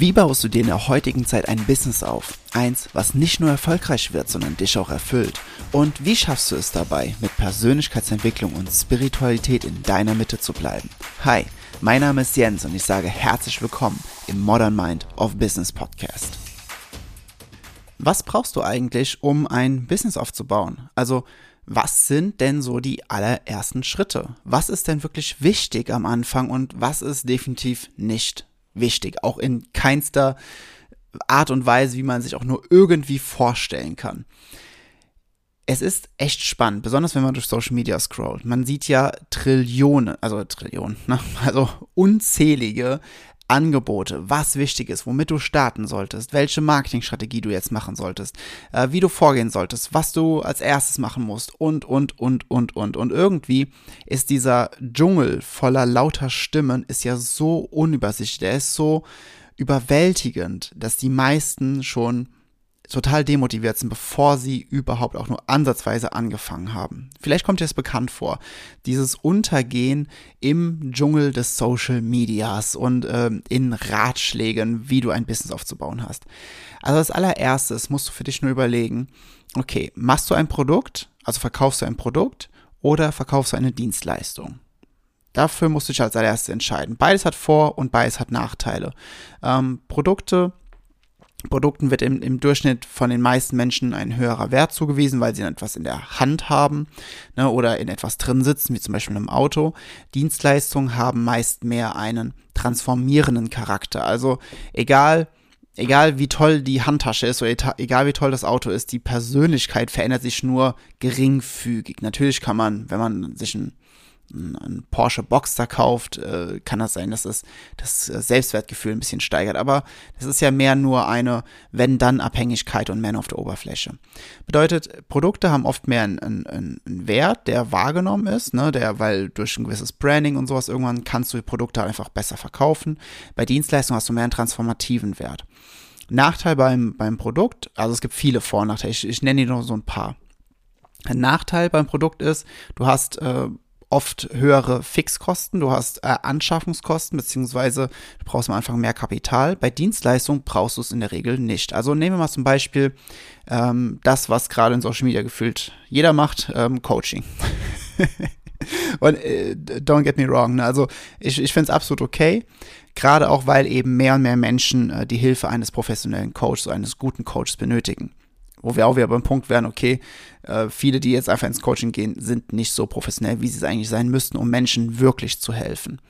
Wie baust du dir in der heutigen Zeit ein Business auf? Eins, was nicht nur erfolgreich wird, sondern dich auch erfüllt. Und wie schaffst du es dabei, mit Persönlichkeitsentwicklung und Spiritualität in deiner Mitte zu bleiben? Hi, mein Name ist Jens und ich sage herzlich willkommen im Modern Mind of Business Podcast. Was brauchst du eigentlich, um ein Business aufzubauen? Also, was sind denn so die allerersten Schritte? Was ist denn wirklich wichtig am Anfang und was ist definitiv nicht wichtig. Auch in keinster Art und Weise, wie man sich auch nur irgendwie vorstellen kann. Es ist echt spannend, besonders wenn man durch Social Media scrollt. Man sieht ja Trillionen, also Trillionen, ne? also unzählige Angebote, was wichtig ist, womit du starten solltest, welche Marketingstrategie du jetzt machen solltest, äh, wie du vorgehen solltest, was du als erstes machen musst und, und, und, und, und. Und irgendwie ist dieser Dschungel voller lauter Stimmen ist ja so unübersichtlich, der ist so überwältigend, dass die meisten schon total demotiviert sind, bevor sie überhaupt auch nur ansatzweise angefangen haben. Vielleicht kommt dir das bekannt vor. Dieses Untergehen im Dschungel des Social Medias und äh, in Ratschlägen, wie du ein Business aufzubauen hast. Also als allererstes musst du für dich nur überlegen, okay, machst du ein Produkt, also verkaufst du ein Produkt oder verkaufst du eine Dienstleistung? Dafür musst du dich als allererstes entscheiden. Beides hat Vor- und beides hat Nachteile. Ähm, Produkte Produkten wird im, im, Durchschnitt von den meisten Menschen ein höherer Wert zugewiesen, weil sie etwas in der Hand haben ne, oder in etwas drin sitzen, wie zum Beispiel im Auto. Dienstleistungen haben meist mehr einen transformierenden Charakter. Also egal, egal wie toll die Handtasche ist oder egal wie toll das Auto ist, die Persönlichkeit verändert sich nur geringfügig. Natürlich kann man, wenn man sich ein ein Porsche Boxster kauft, äh, kann das sein, dass es das Selbstwertgefühl ein bisschen steigert. Aber das ist ja mehr nur eine Wenn-Dann-Abhängigkeit und Man auf der Oberfläche. Bedeutet, Produkte haben oft mehr einen, einen, einen Wert, der wahrgenommen ist, ne, der, weil durch ein gewisses Branding und sowas irgendwann kannst du die Produkte einfach besser verkaufen. Bei Dienstleistungen hast du mehr einen transformativen Wert. Nachteil beim, beim Produkt, also es gibt viele Vor- und Nachteile, ich, ich nenne dir nur so ein paar. Ein Nachteil beim Produkt ist, du hast äh, oft höhere Fixkosten, du hast äh, Anschaffungskosten, beziehungsweise du brauchst am Anfang mehr Kapital. Bei Dienstleistungen brauchst du es in der Regel nicht. Also nehmen wir mal zum Beispiel ähm, das, was gerade in Social Media gefühlt jeder macht, ähm, Coaching. Und äh, don't get me wrong, ne? also ich, ich finde es absolut okay, gerade auch weil eben mehr und mehr Menschen äh, die Hilfe eines professionellen Coaches, eines guten Coaches benötigen wo wir auch wieder beim Punkt wären, okay, äh, viele, die jetzt einfach ins Coaching gehen, sind nicht so professionell, wie sie es eigentlich sein müssten, um Menschen wirklich zu helfen.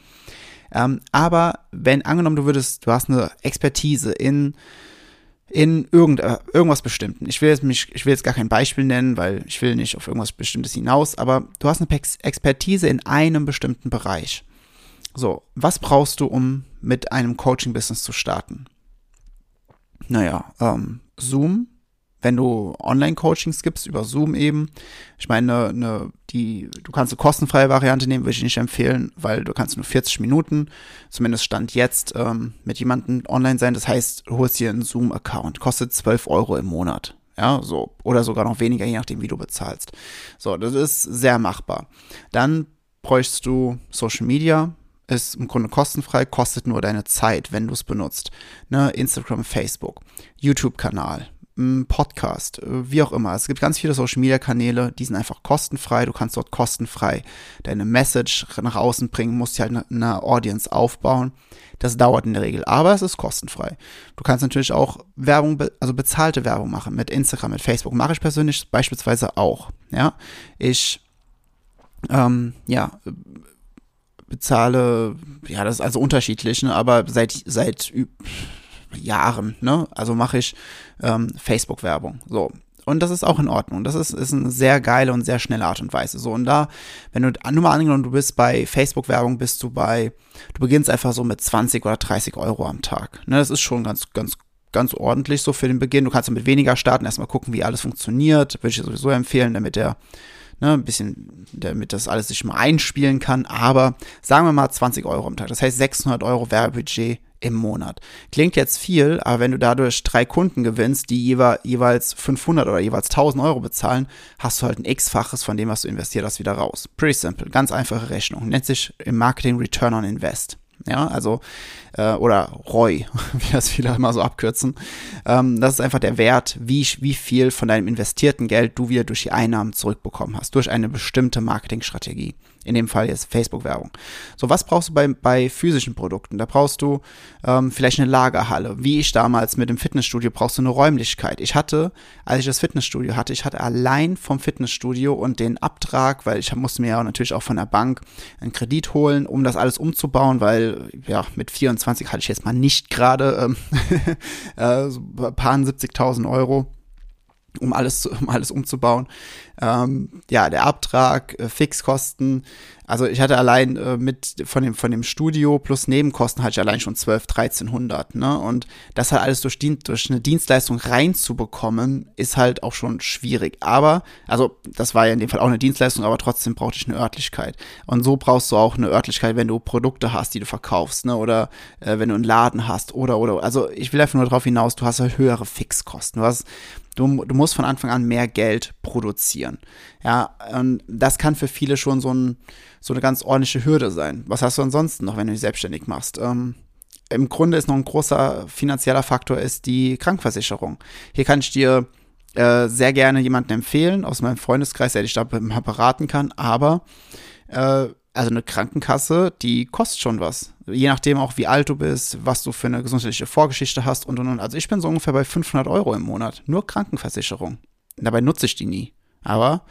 Ähm, aber wenn angenommen, du würdest, du hast eine Expertise in in irgend, irgendwas Bestimmten. Ich will, jetzt mich, ich will jetzt gar kein Beispiel nennen, weil ich will nicht auf irgendwas Bestimmtes hinaus, aber du hast eine Expertise in einem bestimmten Bereich. So, was brauchst du, um mit einem Coaching-Business zu starten? Naja, ähm, Zoom, wenn du Online-Coachings gibst, über Zoom eben, ich meine, ne, die, du kannst eine kostenfreie Variante nehmen, würde ich nicht empfehlen, weil du kannst nur 40 Minuten, zumindest Stand jetzt, ähm, mit jemandem online sein. Das heißt, du holst dir einen Zoom-Account, kostet 12 Euro im Monat. Ja, so. Oder sogar noch weniger, je nachdem, wie du bezahlst. So, das ist sehr machbar. Dann bräuchst du Social Media, ist im Grunde kostenfrei, kostet nur deine Zeit, wenn du es benutzt. Ne, Instagram, Facebook, YouTube-Kanal, Podcast, äh, wie auch immer. Es gibt ganz viele Social Media Kanäle, die sind einfach kostenfrei. Du kannst dort kostenfrei deine Message nach außen bringen, musst dir halt eine, eine Audience aufbauen. Das dauert in der Regel, aber es ist kostenfrei. Du kannst natürlich auch Werbung, also bezahlte Werbung machen mit Instagram, mit Facebook. Mache ich persönlich beispielsweise auch. Ja, ich, ähm, ja, bezahle, ja, das ist also unterschiedlich, ne, aber seit, seit Jahren, ne? Also mache ich ähm, Facebook-Werbung. So. Und das ist auch in Ordnung. Das ist, ist eine sehr geile und sehr schnelle Art und Weise. So, und da, wenn du, nur mal angenommen, du bist bei Facebook-Werbung, bist du bei, du beginnst einfach so mit 20 oder 30 Euro am Tag. Ne, das ist schon ganz, ganz, ganz ordentlich so für den Beginn. Du kannst mit weniger starten, erstmal gucken, wie alles funktioniert. Würde ich dir sowieso empfehlen, damit der, ne, ein bisschen, damit das alles sich mal einspielen kann. Aber sagen wir mal 20 Euro am Tag. Das heißt 600 Euro Werbebudget im Monat. Klingt jetzt viel, aber wenn du dadurch drei Kunden gewinnst, die jeweils 500 oder jeweils 1000 Euro bezahlen, hast du halt ein x-faches von dem, was du investiert hast, wieder raus. Pretty simple, ganz einfache Rechnung. Nennt sich im Marketing Return on Invest. Ja, also äh, oder ROI, wie das viele immer so abkürzen. Ähm, das ist einfach der Wert, wie, wie viel von deinem investierten Geld du wieder durch die Einnahmen zurückbekommen hast, durch eine bestimmte Marketingstrategie. In dem Fall jetzt Facebook-Werbung. So, was brauchst du bei, bei physischen Produkten? Da brauchst du ähm, vielleicht eine Lagerhalle. Wie ich damals mit dem Fitnessstudio brauchst du eine Räumlichkeit. Ich hatte, als ich das Fitnessstudio hatte, ich hatte allein vom Fitnessstudio und den Abtrag, weil ich musste mir ja natürlich auch von der Bank einen Kredit holen, um das alles umzubauen, weil ja, mit 24 hatte ich jetzt mal nicht gerade ähm, äh, so ein paar 70.000 Euro um alles, um alles umzubauen. Ähm, ja, der Abtrag, äh, Fixkosten. Also ich hatte allein äh, mit von dem, von dem Studio plus Nebenkosten hatte ich allein schon 12, 1300. Ne? Und das halt alles durch, durch eine Dienstleistung reinzubekommen, ist halt auch schon schwierig. Aber, also das war ja in dem Fall auch eine Dienstleistung, aber trotzdem brauchte ich eine Örtlichkeit. Und so brauchst du auch eine Örtlichkeit, wenn du Produkte hast, die du verkaufst, ne? Oder äh, wenn du einen Laden hast oder oder. Also ich will einfach nur darauf hinaus, du hast halt höhere Fixkosten. Du hast Du, du musst von Anfang an mehr Geld produzieren. Ja, und das kann für viele schon so, ein, so eine ganz ordentliche Hürde sein. Was hast du ansonsten noch, wenn du dich selbstständig machst? Ähm, Im Grunde ist noch ein großer finanzieller Faktor ist die Krankenversicherung. Hier kann ich dir äh, sehr gerne jemanden empfehlen aus meinem Freundeskreis, der dich da beraten kann, aber äh, also eine Krankenkasse, die kostet schon was. Je nachdem auch, wie alt du bist, was du für eine gesundheitliche Vorgeschichte hast und und und. Also ich bin so ungefähr bei 500 Euro im Monat. Nur Krankenversicherung. Dabei nutze ich die nie. Aber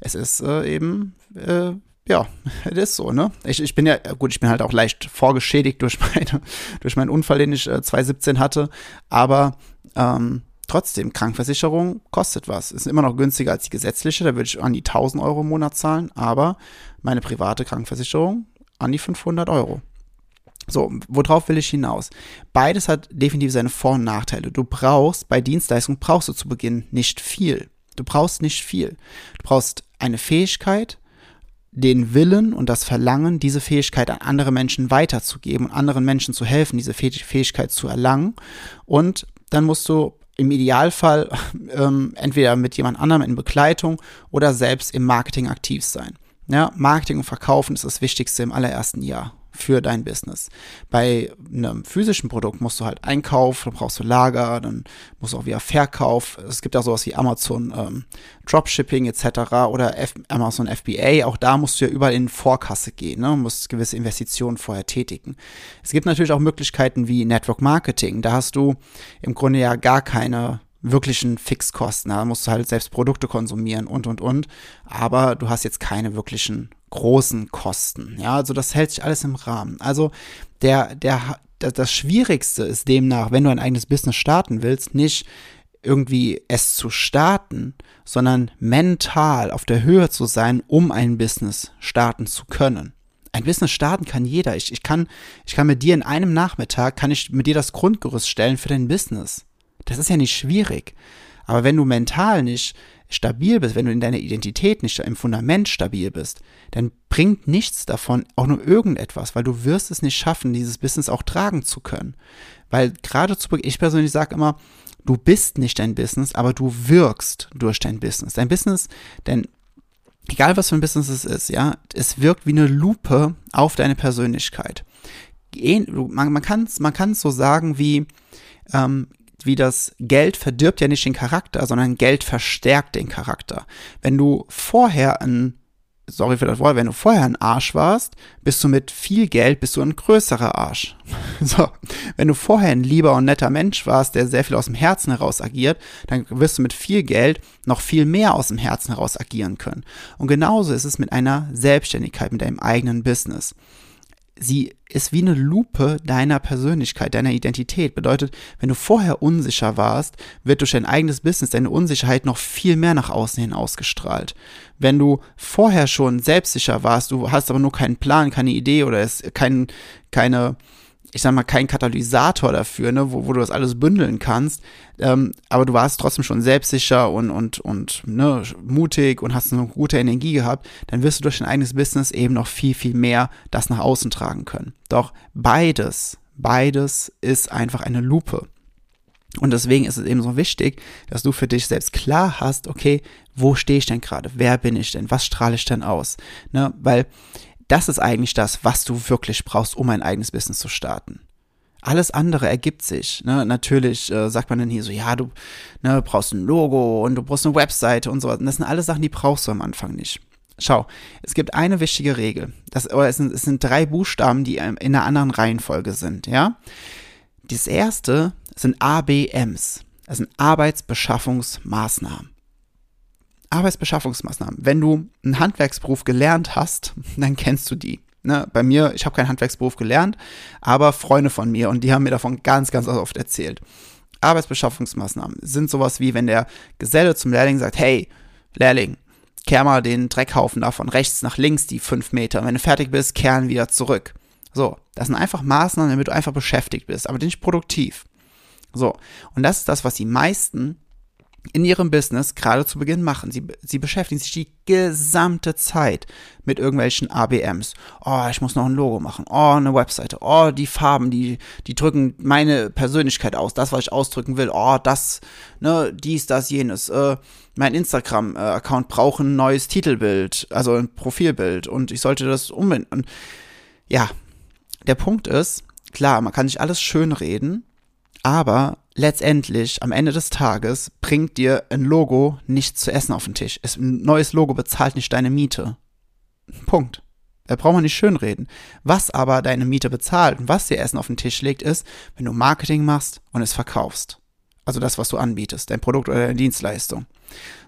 es ist äh, eben, äh, ja, es ist so, ne? Ich, ich bin ja, gut, ich bin halt auch leicht vorgeschädigt durch, meine, durch meinen Unfall, den ich äh, 2017 hatte. Aber ähm, trotzdem, Krankenversicherung kostet was. Ist immer noch günstiger als die gesetzliche, da würde ich an die 1000 Euro im Monat zahlen, aber meine private Krankenversicherung an die 500 Euro. So, worauf will ich hinaus? Beides hat definitiv seine Vor- und Nachteile. Du brauchst, bei Dienstleistungen brauchst du zu Beginn nicht viel. Du brauchst nicht viel. Du brauchst eine Fähigkeit, den Willen und das Verlangen, diese Fähigkeit an andere Menschen weiterzugeben und anderen Menschen zu helfen, diese Fähigkeit zu erlangen. Und dann musst du im Idealfall ähm, entweder mit jemand anderem in Begleitung oder selbst im Marketing aktiv sein. Ja, Marketing und Verkaufen ist das Wichtigste im allerersten Jahr für dein Business. Bei einem physischen Produkt musst du halt Einkauf, dann brauchst du Lager, dann musst du auch wieder Verkauf. Es gibt auch sowas wie Amazon ähm, Dropshipping etc. oder F Amazon FBA. Auch da musst du ja überall in Vorkasse gehen, ne? musst gewisse Investitionen vorher tätigen. Es gibt natürlich auch Möglichkeiten wie Network Marketing. Da hast du im Grunde ja gar keine wirklichen Fixkosten. Da musst du halt selbst Produkte konsumieren und und und. Aber du hast jetzt keine wirklichen großen Kosten. Ja, also das hält sich alles im Rahmen. Also der, der, das Schwierigste ist demnach, wenn du ein eigenes Business starten willst, nicht irgendwie es zu starten, sondern mental auf der Höhe zu sein, um ein Business starten zu können. Ein Business starten kann jeder. Ich, ich, kann, ich kann mit dir in einem Nachmittag, kann ich mit dir das Grundgerüst stellen für dein Business. Das ist ja nicht schwierig. Aber wenn du mental nicht stabil bist, wenn du in deiner Identität nicht im Fundament stabil bist, dann bringt nichts davon auch nur irgendetwas, weil du wirst es nicht schaffen, dieses Business auch tragen zu können. Weil gerade zu Beginn, ich persönlich sage immer, du bist nicht dein Business, aber du wirkst durch dein Business. Dein Business, denn egal was für ein Business es ist, ja, es wirkt wie eine Lupe auf deine Persönlichkeit. Man, man kann es man so sagen wie, ähm, wie das Geld verdirbt ja nicht den Charakter, sondern Geld verstärkt den Charakter. Wenn du vorher ein sorry für das Wort, wenn du vorher ein Arsch warst, bist du mit viel Geld, bist du ein größerer Arsch. So, wenn du vorher ein lieber und netter Mensch warst, der sehr viel aus dem Herzen heraus agiert, dann wirst du mit viel Geld noch viel mehr aus dem Herzen heraus agieren können. Und genauso ist es mit einer Selbstständigkeit, mit deinem eigenen Business sie ist wie eine Lupe deiner Persönlichkeit, deiner Identität. Bedeutet, wenn du vorher unsicher warst, wird durch dein eigenes Business deine Unsicherheit noch viel mehr nach außen hin ausgestrahlt. Wenn du vorher schon selbstsicher warst, du hast aber nur keinen Plan, keine Idee oder es kein, keine ich sag mal, kein Katalysator dafür, ne, wo, wo du das alles bündeln kannst. Ähm, aber du warst trotzdem schon selbstsicher und, und, und ne, mutig und hast eine gute Energie gehabt, dann wirst du durch dein eigenes Business eben noch viel, viel mehr das nach außen tragen können. Doch beides, beides ist einfach eine Lupe. Und deswegen ist es eben so wichtig, dass du für dich selbst klar hast, okay, wo stehe ich denn gerade? Wer bin ich denn? Was strahle ich denn aus? Ne? Weil das ist eigentlich das, was du wirklich brauchst, um ein eigenes Business zu starten. Alles andere ergibt sich. Ne? Natürlich äh, sagt man dann hier so, ja, du ne, brauchst ein Logo und du brauchst eine Webseite und so. Und das sind alles Sachen, die brauchst du am Anfang nicht. Schau, es gibt eine wichtige Regel. Das, oder es sind, es sind drei Buchstaben, die in einer anderen Reihenfolge sind, ja. Das erste sind ABMs. Das sind Arbeitsbeschaffungsmaßnahmen. Arbeitsbeschaffungsmaßnahmen. Wenn du einen Handwerksberuf gelernt hast, dann kennst du die. Ne, bei mir, ich habe keinen Handwerksberuf gelernt, aber Freunde von mir und die haben mir davon ganz, ganz oft erzählt. Arbeitsbeschaffungsmaßnahmen sind sowas wie, wenn der Geselle zum Lehrling sagt, hey, Lehrling, kehr mal den Dreckhaufen da von rechts nach links, die fünf Meter. Wenn du fertig bist, kehren wieder zurück. So, das sind einfach Maßnahmen, damit du einfach beschäftigt bist, aber nicht produktiv. So, und das ist das, was die meisten in ihrem Business gerade zu Beginn machen. Sie, sie beschäftigen sich die gesamte Zeit mit irgendwelchen ABMs. Oh, ich muss noch ein Logo machen. Oh, eine Webseite. Oh, die Farben, die, die drücken meine Persönlichkeit aus. Das, was ich ausdrücken will. Oh, das, ne, dies, das, jenes. Äh, mein Instagram-Account braucht ein neues Titelbild, also ein Profilbild. Und ich sollte das umbinden. Ja, der Punkt ist, klar, man kann sich alles schön reden, aber letztendlich, am Ende des Tages, bringt dir ein Logo nichts zu essen auf den Tisch. Ein neues Logo bezahlt nicht deine Miete. Punkt. Da braucht man nicht schönreden. Was aber deine Miete bezahlt und was dir Essen auf den Tisch legt, ist, wenn du Marketing machst und es verkaufst. Also das, was du anbietest, dein Produkt oder deine Dienstleistung.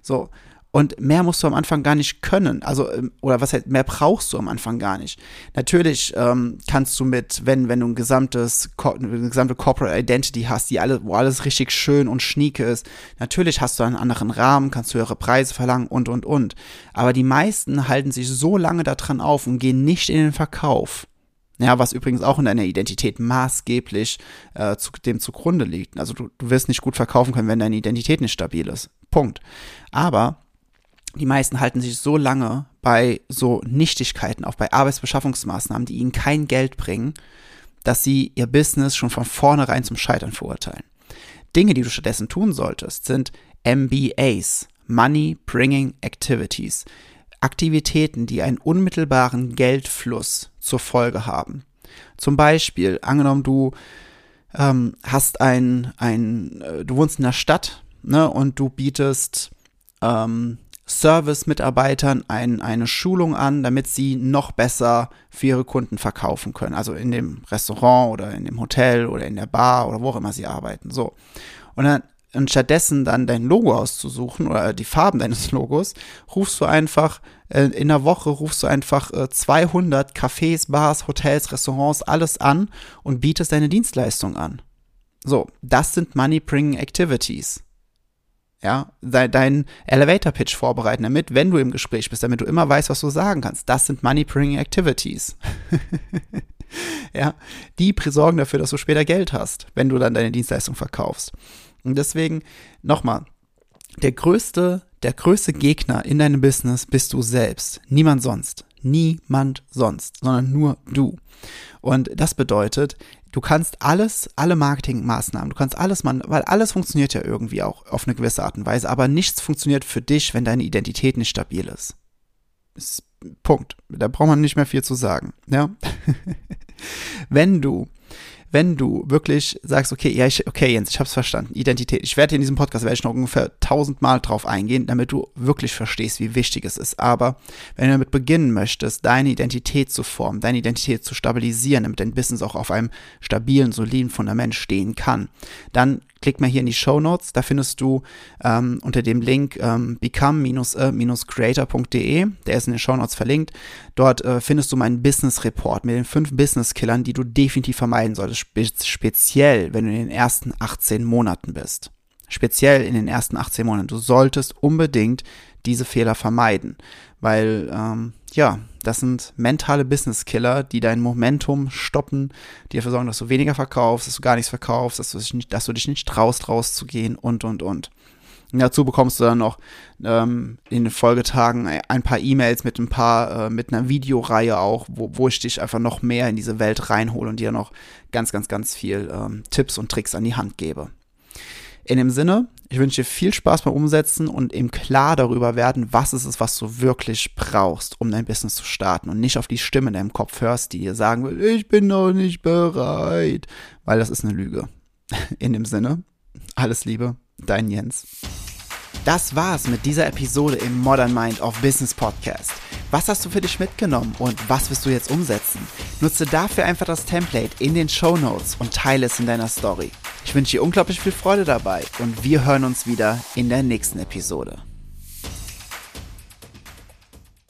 So. Und mehr musst du am Anfang gar nicht können. Also, ähm, oder was heißt, mehr brauchst du am Anfang gar nicht. Natürlich ähm, kannst du mit, wenn, wenn du ein gesamtes, eine gesamte Corporate Identity hast, die alle, wo alles richtig schön und schnieke ist, natürlich hast du einen anderen Rahmen, kannst höhere Preise verlangen und, und, und. Aber die meisten halten sich so lange daran auf und gehen nicht in den Verkauf. Ja, was übrigens auch in deiner Identität maßgeblich äh, zu, dem zugrunde liegt. Also du, du wirst nicht gut verkaufen können, wenn deine Identität nicht stabil ist. Punkt. Aber die meisten halten sich so lange bei so Nichtigkeiten, auch bei Arbeitsbeschaffungsmaßnahmen, die ihnen kein Geld bringen, dass sie ihr Business schon von vornherein zum Scheitern verurteilen. Dinge, die du stattdessen tun solltest, sind MBAs, Money Bringing Activities. Aktivitäten, die einen unmittelbaren Geldfluss zur Folge haben. Zum Beispiel, angenommen, du ähm, hast ein, ein äh, du wohnst in der Stadt ne, und du bietest ähm, Service-Mitarbeitern ein, eine Schulung an, damit sie noch besser für ihre Kunden verkaufen können. Also in dem Restaurant oder in dem Hotel oder in der Bar oder wo auch immer sie arbeiten. So. Und dann und stattdessen dann dein Logo auszusuchen oder die Farben deines Logos, rufst du einfach äh, in der Woche rufst du einfach äh, 200 Cafés, Bars, Hotels, Restaurants, alles an und bietest deine Dienstleistung an. So, das sind Money Bringing Activities ja, deinen Elevator Pitch vorbereiten, damit, wenn du im Gespräch bist, damit du immer weißt, was du sagen kannst. Das sind Money Bringing Activities. ja, die sorgen dafür, dass du später Geld hast, wenn du dann deine Dienstleistung verkaufst. Und deswegen nochmal, der größte, der größte Gegner in deinem Business bist du selbst. Niemand sonst. Niemand sonst, sondern nur du. Und das bedeutet, du kannst alles, alle Marketingmaßnahmen, du kannst alles machen, weil alles funktioniert ja irgendwie auch auf eine gewisse Art und Weise, aber nichts funktioniert für dich, wenn deine Identität nicht stabil ist. ist Punkt. Da braucht man nicht mehr viel zu sagen. Ja? wenn du wenn du wirklich sagst, okay, ja, ich, okay, Jens, ich hab's verstanden, Identität. Ich werde in diesem Podcast werde ich noch ungefähr tausendmal drauf eingehen, damit du wirklich verstehst, wie wichtig es ist. Aber wenn du damit beginnen möchtest, deine Identität zu formen, deine Identität zu stabilisieren, damit dein Business auch auf einem stabilen, soliden Fundament stehen kann, dann klick mal hier in die Show Notes. Da findest du ähm, unter dem Link ähm, become-creator.de, der ist in den Show Notes verlinkt. Dort äh, findest du meinen Business Report mit den fünf Business Killern, die du definitiv vermeiden solltest, spe speziell wenn du in den ersten 18 Monaten bist. Speziell in den ersten 18 Monaten. Du solltest unbedingt diese Fehler vermeiden, weil ähm, ja, das sind mentale Business-Killer, die dein Momentum stoppen, die dafür sorgen, dass du weniger verkaufst, dass du gar nichts verkaufst, dass du dich nicht, dass du dich nicht traust, rauszugehen und, und, und. Und dazu bekommst du dann noch ähm, in den Folgetagen ein paar E-Mails mit ein paar, äh, mit einer Videoreihe auch, wo, wo ich dich einfach noch mehr in diese Welt reinhole und dir noch ganz, ganz, ganz viel ähm, Tipps und Tricks an die Hand gebe. In dem Sinne, ich wünsche dir viel Spaß beim Umsetzen und eben klar darüber werden, was es ist, was du wirklich brauchst, um dein Business zu starten und nicht auf die Stimme in deinem Kopf hörst, die dir sagen will, ich bin noch nicht bereit, weil das ist eine Lüge. In dem Sinne, alles Liebe, dein Jens. Das war's mit dieser Episode im Modern Mind of Business Podcast. Was hast du für dich mitgenommen und was wirst du jetzt umsetzen? Nutze dafür einfach das Template in den Show Notes und teile es in deiner Story. Ich wünsche dir unglaublich viel Freude dabei und wir hören uns wieder in der nächsten Episode.